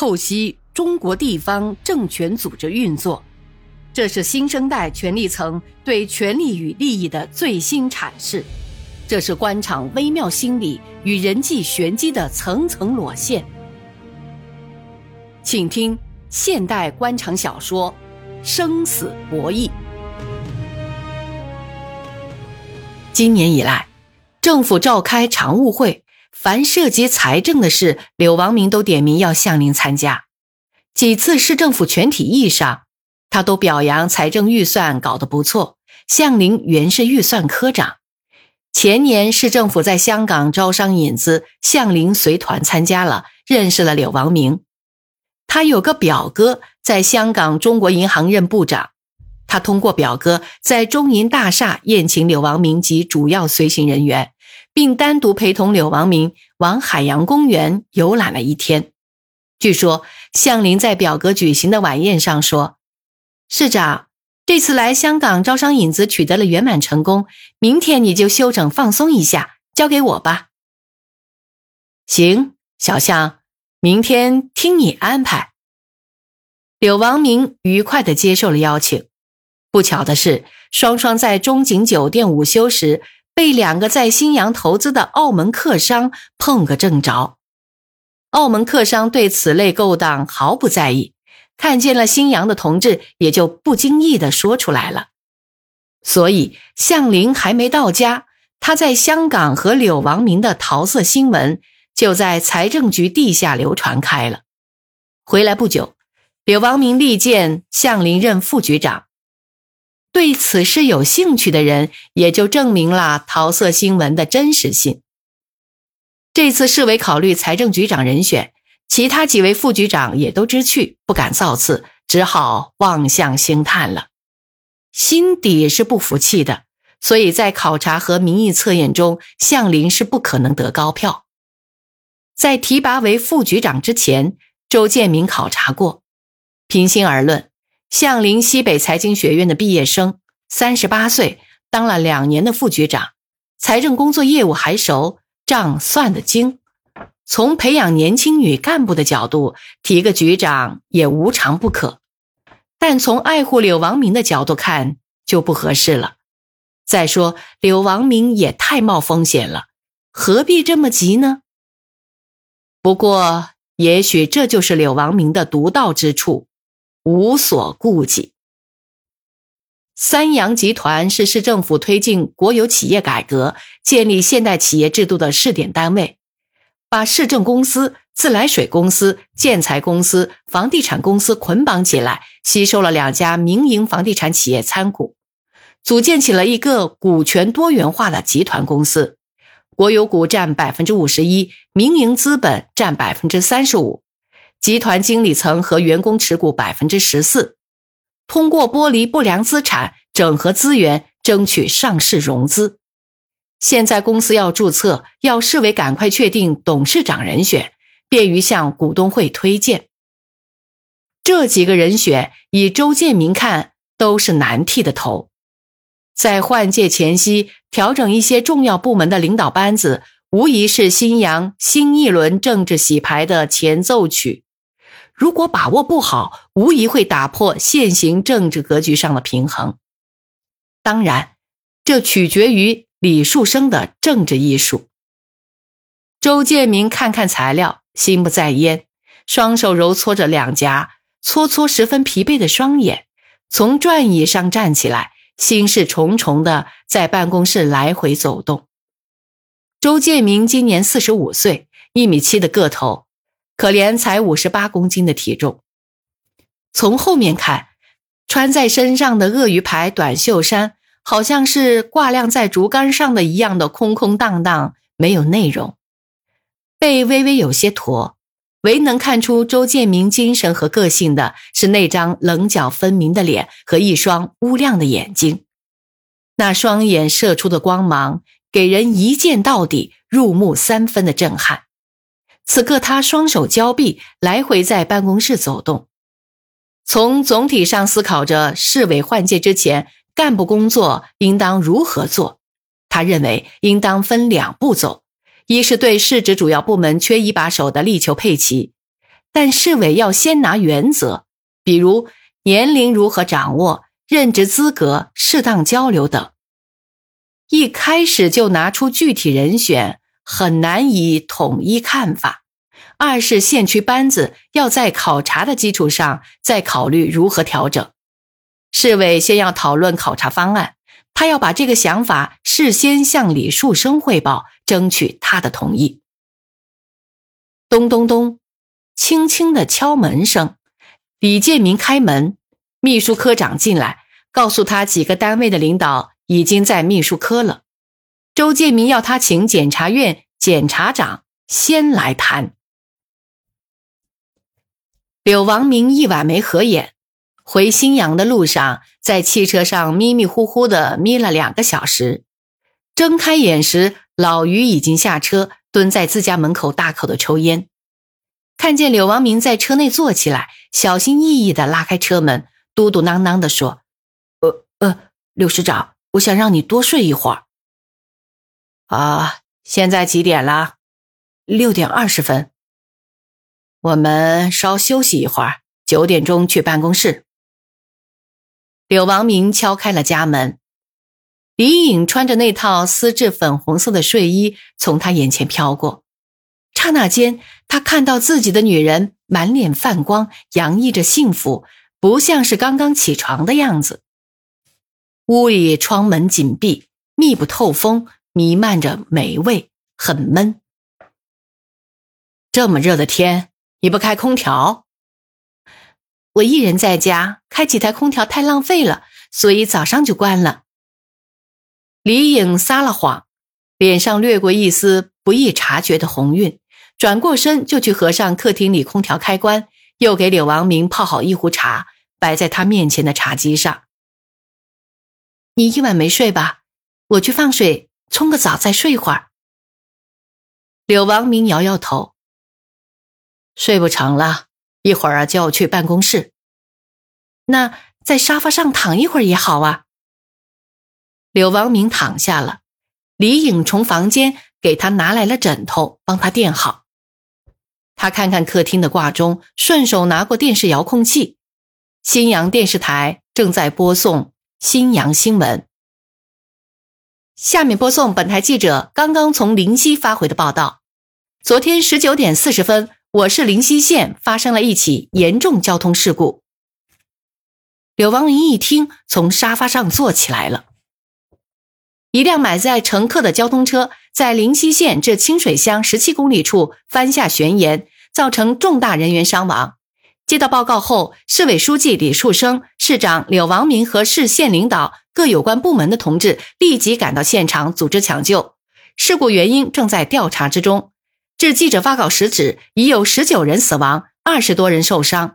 透析中国地方政权组织运作，这是新生代权力层对权力与利益的最新阐释，这是官场微妙心理与人际玄机的层层裸现。请听现代官场小说《生死博弈》。今年以来，政府召开常务会。凡涉及财政的事，柳王明都点名要向林参加。几次市政府全体议上，他都表扬财政预算搞得不错。向林原是预算科长，前年市政府在香港招商引资，向林随团参加了，认识了柳王明。他有个表哥在香港中国银行任部长，他通过表哥在中银大厦宴请柳王明及主要随行人员。并单独陪同柳王明往海洋公园游览了一天。据说向林在表哥举行的晚宴上说：“市长，这次来香港招商引资取得了圆满成功，明天你就休整放松一下，交给我吧。”行，小向，明天听你安排。柳王明愉快地接受了邀请。不巧的是，双双在中景酒店午休时。被两个在新阳投资的澳门客商碰个正着，澳门客商对此类勾当毫不在意，看见了新阳的同志，也就不经意的说出来了。所以向林还没到家，他在香港和柳王明的桃色新闻就在财政局地下流传开了。回来不久，柳王明力荐向林任副局长。对此事有兴趣的人，也就证明了桃色新闻的真实性。这次市委考虑财政局长人选，其他几位副局长也都知趣，不敢造次，只好望向星探了。心底是不服气的，所以在考察和民意测验中，向林是不可能得高票。在提拔为副局长之前，周建明考察过，平心而论。向林西北财经学院的毕业生，三十八岁，当了两年的副局长，财政工作业务还熟，账算得精。从培养年轻女干部的角度，提个局长也无尝不可。但从爱护柳王明的角度看，就不合适了。再说，柳王明也太冒风险了，何必这么急呢？不过，也许这就是柳王明的独到之处。无所顾忌。三洋集团是市政府推进国有企业改革、建立现代企业制度的试点单位，把市政公司、自来水公司、建材公司、房地产公司捆绑起来，吸收了两家民营房地产企业参股，组建起了一个股权多元化的集团公司，国有股占百分之五十一，民营资本占百分之三十五。集团经理层和员工持股百分之十四，通过剥离不良资产、整合资源，争取上市融资。现在公司要注册，要市委赶快确定董事长人选，便于向股东会推荐。这几个人选，以周建明看，都是难剃的头。在换届前夕，调整一些重要部门的领导班子，无疑是新阳新一轮政治洗牌的前奏曲。如果把握不好，无疑会打破现行政治格局上的平衡。当然，这取决于李树生的政治艺术。周建明看看材料，心不在焉，双手揉搓着两颊，搓搓十分疲惫的双眼，从转椅上站起来，心事重重的在办公室来回走动。周建明今年四十五岁，一米七的个头。可怜才五十八公斤的体重，从后面看，穿在身上的鳄鱼牌短袖衫，好像是挂晾在竹竿上的一样的空空荡荡，没有内容。背微微有些驼，唯能看出周建明精神和个性的是那张棱角分明的脸和一双乌亮的眼睛，那双眼射出的光芒，给人一见到底、入木三分的震撼。此刻，他双手交臂，来回在办公室走动，从总体上思考着市委换届之前干部工作应当如何做。他认为应当分两步走：一是对市直主要部门缺一把手的力求配齐；但市委要先拿原则，比如年龄如何掌握、任职资格、适当交流等。一开始就拿出具体人选，很难以统一看法。二是县区班子要在考察的基础上再考虑如何调整。市委先要讨论考察方案，他要把这个想法事先向李树生汇报，争取他的同意。咚咚咚，轻轻的敲门声。李建民开门，秘书科长进来，告诉他几个单位的领导。已经在秘书科了。周建民要他请检察院检察长先来谈。柳王明一晚没合眼，回新阳的路上，在汽车上迷迷糊糊的眯了两个小时。睁开眼时，老于已经下车，蹲在自家门口大口的抽烟。看见柳王明在车内坐起来，小心翼翼的拉开车门，嘟嘟囔囔的说：“呃呃，柳师长。”我想让你多睡一会儿。啊，现在几点了？六点二十分。我们稍休息一会儿，九点钟去办公室。柳王明敲开了家门，李颖穿着那套丝质粉红色的睡衣从他眼前飘过，刹那间，他看到自己的女人满脸泛光，洋溢着幸福，不像是刚刚起床的样子。屋里窗门紧闭，密不透风，弥漫着霉味，很闷。这么热的天，你不开空调？我一人在家，开几台空调太浪费了，所以早上就关了。李颖撒了谎，脸上掠过一丝不易察觉的红晕，转过身就去合上客厅里空调开关，又给柳王明泡好一壶茶，摆在他面前的茶几上。你一晚没睡吧？我去放水，冲个澡，再睡会儿。柳王明摇摇头，睡不成了，一会儿啊就要去办公室。那在沙发上躺一会儿也好啊。柳王明躺下了，李颖从房间给他拿来了枕头，帮他垫好。他看看客厅的挂钟，顺手拿过电视遥控器，新阳电视台正在播送。新阳新闻，下面播送本台记者刚刚从灵溪发回的报道。昨天十九点四十分，我市灵溪县发生了一起严重交通事故。柳王林一听，从沙发上坐起来了。一辆满载乘客的交通车在灵溪县至清水乡十七公里处翻下悬崖，造成重大人员伤亡。接到报告后，市委书记李树生、市长柳王明和市县领导各有关部门的同志立即赶到现场组织抢救。事故原因正在调查之中。至记者发稿时止，已有十九人死亡，二十多人受伤。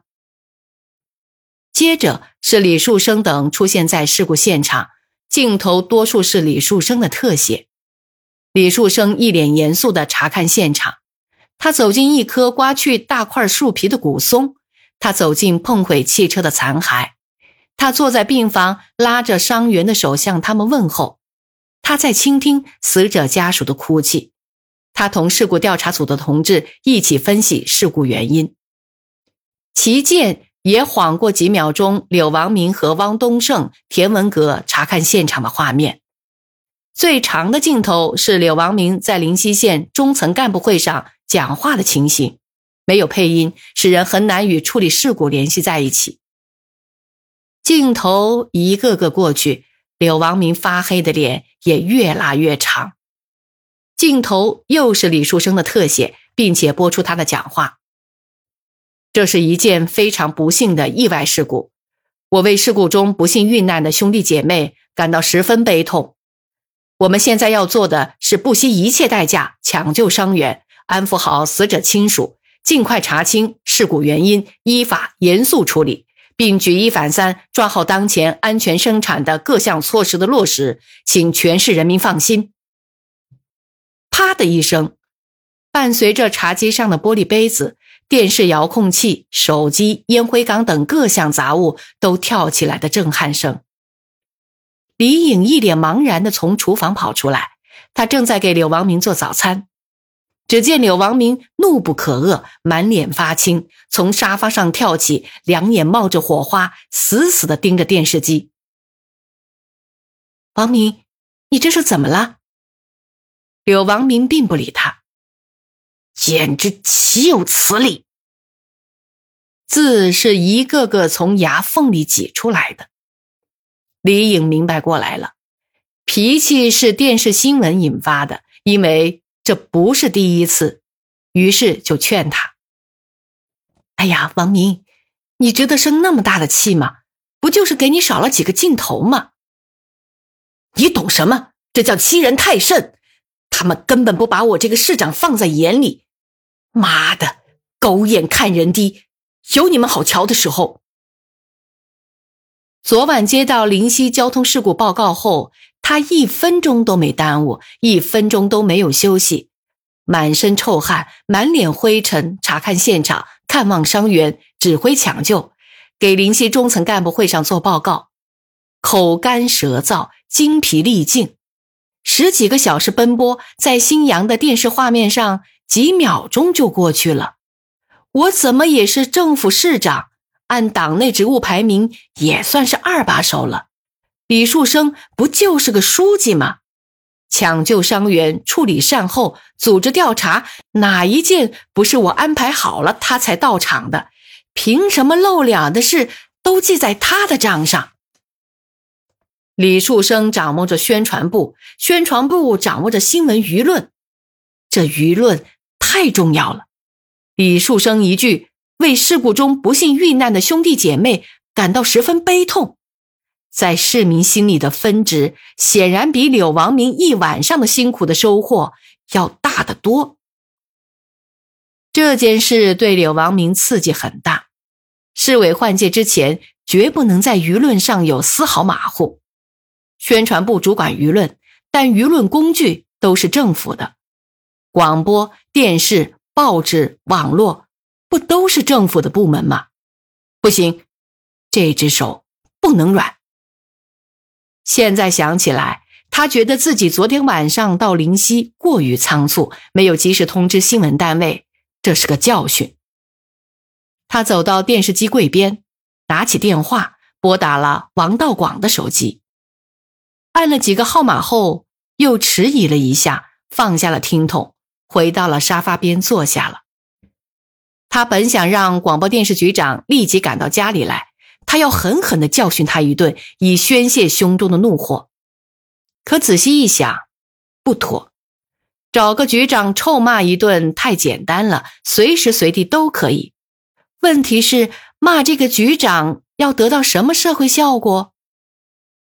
接着是李树生等出现在事故现场，镜头多数是李树生的特写。李树生一脸严肃地查看现场，他走进一棵刮去大块树皮的古松。他走进碰毁汽车的残骸，他坐在病房，拉着伤员的手向他们问候。他在倾听死者家属的哭泣。他同事故调查组的同志一起分析事故原因。齐健也晃过几秒钟，柳王明和汪东胜、田文革查看现场的画面。最长的镜头是柳王明在灵溪县中层干部会上讲话的情形。没有配音，使人很难与处理事故联系在一起。镜头一个个过去，柳王明发黑的脸也越拉越长。镜头又是李树生的特写，并且播出他的讲话。这是一件非常不幸的意外事故，我为事故中不幸遇难的兄弟姐妹感到十分悲痛。我们现在要做的是不惜一切代价抢救伤员，安抚好死者亲属。尽快查清事故原因，依法严肃处理，并举一反三，抓好当前安全生产的各项措施的落实，请全市人民放心。啪的一声，伴随着茶几上的玻璃杯子、电视遥控器、手机、烟灰缸等各项杂物都跳起来的震撼声。李颖一脸茫然地从厨房跑出来，他正在给柳王明做早餐。只见柳王明怒不可遏，满脸发青，从沙发上跳起，两眼冒着火花，死死地盯着电视机。王明，你这是怎么了？柳王明并不理他，简直岂有此理！字是一个个从牙缝里挤出来的。李颖明白过来了，脾气是电视新闻引发的，因为这不是第一次，于是就劝他：“哎呀，王明，你值得生那么大的气吗？不就是给你少了几个镜头吗？你懂什么？这叫欺人太甚！他们根本不把我这个市长放在眼里。妈的，狗眼看人低！”有你们好瞧的时候。昨晚接到灵溪交通事故报告后，他一分钟都没耽误，一分钟都没有休息，满身臭汗，满脸灰尘，查看现场，看望伤员，指挥抢救，给灵溪中层干部会上做报告，口干舌燥，精疲力尽，十几个小时奔波，在新阳的电视画面上，几秒钟就过去了。我怎么也是政府市长，按党内职务排名也算是二把手了。李树生不就是个书记吗？抢救伤员、处理善后、组织调查，哪一件不是我安排好了他才到场的？凭什么露脸的事都记在他的账上？李树生掌握着宣传部，宣传部掌握着新闻舆论，这舆论太重要了。李树生一句为事故中不幸遇难的兄弟姐妹感到十分悲痛，在市民心里的分值显然比柳王明一晚上的辛苦的收获要大得多。这件事对柳王明刺激很大，市委换届之前绝不能在舆论上有丝毫马虎。宣传部主管舆论，但舆论工具都是政府的，广播电视。报纸、网络不都是政府的部门吗？不行，这只手不能软。现在想起来，他觉得自己昨天晚上到灵溪过于仓促，没有及时通知新闻单位，这是个教训。他走到电视机柜边，拿起电话拨打了王道广的手机，按了几个号码后，又迟疑了一下，放下了听筒。回到了沙发边坐下了。他本想让广播电视局长立即赶到家里来，他要狠狠地教训他一顿，以宣泄胸中的怒火。可仔细一想，不妥，找个局长臭骂一顿太简单了，随时随地都可以。问题是骂这个局长要得到什么社会效果？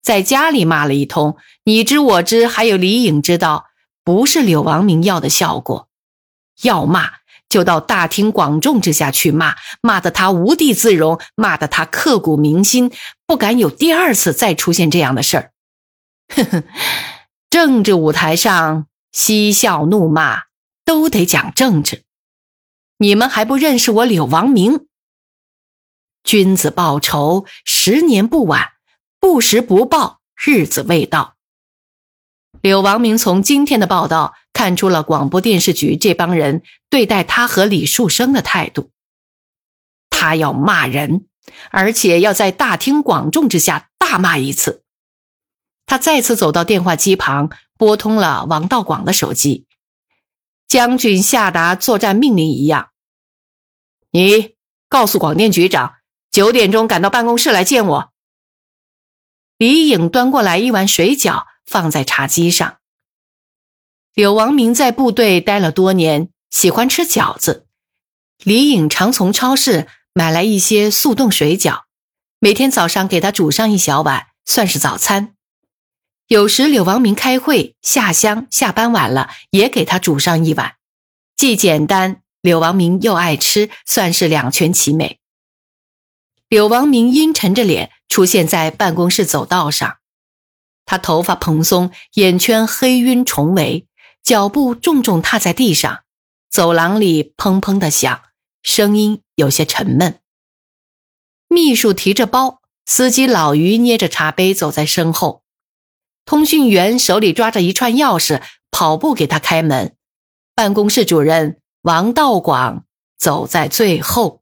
在家里骂了一通，你知我知，还有李颖知道。不是柳王明要的效果，要骂就到大庭广众之下去骂，骂得他无地自容，骂得他刻骨铭心，不敢有第二次再出现这样的事儿。呵呵，政治舞台上嬉笑怒骂都得讲政治，你们还不认识我柳王明？君子报仇，十年不晚；不时不报，日子未到。柳王明从今天的报道看出了广播电视局这帮人对待他和李树生的态度。他要骂人，而且要在大庭广众之下大骂一次。他再次走到电话机旁，拨通了王道广的手机。将军下达作战命令一样，你告诉广电局长，九点钟赶到办公室来见我。李颖端过来一碗水饺。放在茶几上。柳王明在部队待了多年，喜欢吃饺子。李颖常从超市买来一些速冻水饺，每天早上给他煮上一小碗，算是早餐。有时柳王明开会下乡，下班晚了，也给他煮上一碗，既简单，柳王明又爱吃，算是两全其美。柳王明阴沉着脸出现在办公室走道上。他头发蓬松，眼圈黑晕重围，脚步重重踏在地上，走廊里砰砰的响，声音有些沉闷。秘书提着包，司机老于捏着茶杯走在身后，通讯员手里抓着一串钥匙，跑步给他开门。办公室主任王道广走在最后。